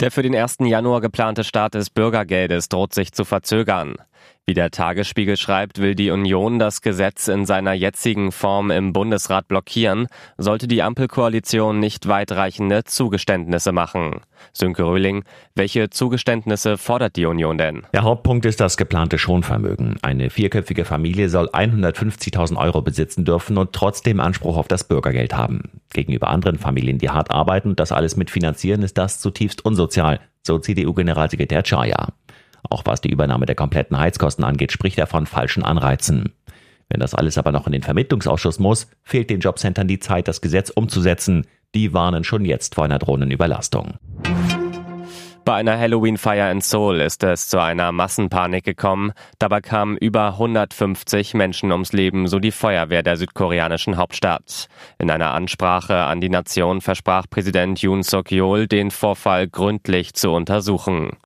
Der für den 1. Januar geplante Start des Bürgergeldes droht sich zu verzögern. Wie der Tagesspiegel schreibt, will die Union das Gesetz in seiner jetzigen Form im Bundesrat blockieren, sollte die Ampelkoalition nicht weitreichende Zugeständnisse machen. Sönke Röhling, welche Zugeständnisse fordert die Union denn? Der Hauptpunkt ist das geplante Schonvermögen. Eine vierköpfige Familie soll 150.000 Euro besitzen dürfen und trotzdem Anspruch auf das Bürgergeld haben. Gegenüber anderen Familien, die hart arbeiten und das alles mitfinanzieren, ist das zutiefst unsozial, so CDU-Generalsekretär Chaya. Auch was die Übernahme der kompletten Heizkosten angeht, spricht er von falschen Anreizen. Wenn das alles aber noch in den Vermittlungsausschuss muss, fehlt den Jobcentern die Zeit, das Gesetz umzusetzen. Die warnen schon jetzt vor einer drohenden Überlastung. Bei einer Halloween-Feier in Seoul ist es zu einer Massenpanik gekommen. Dabei kamen über 150 Menschen ums Leben, so die Feuerwehr der südkoreanischen Hauptstadt. In einer Ansprache an die Nation versprach Präsident Yoon Suk-yeol, den Vorfall gründlich zu untersuchen.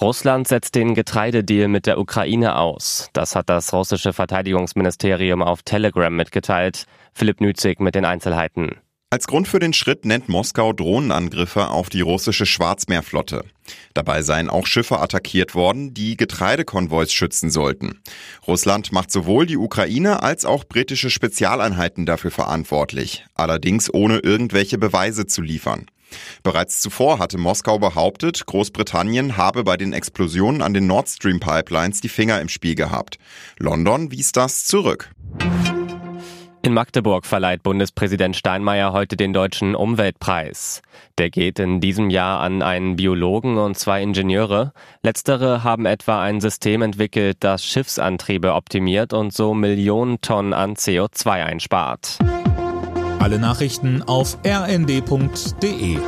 Russland setzt den Getreidedeal mit der Ukraine aus. Das hat das russische Verteidigungsministerium auf Telegram mitgeteilt. Philipp Nützig mit den Einzelheiten. Als Grund für den Schritt nennt Moskau Drohnenangriffe auf die russische Schwarzmeerflotte. Dabei seien auch Schiffe attackiert worden, die Getreidekonvois schützen sollten. Russland macht sowohl die Ukraine als auch britische Spezialeinheiten dafür verantwortlich, allerdings ohne irgendwelche Beweise zu liefern. Bereits zuvor hatte Moskau behauptet, Großbritannien habe bei den Explosionen an den Nord Stream Pipelines die Finger im Spiel gehabt. London wies das zurück. In Magdeburg verleiht Bundespräsident Steinmeier heute den Deutschen Umweltpreis. Der geht in diesem Jahr an einen Biologen und zwei Ingenieure. Letztere haben etwa ein System entwickelt, das Schiffsantriebe optimiert und so Millionen Tonnen an CO2 einspart. Alle Nachrichten auf rnd.de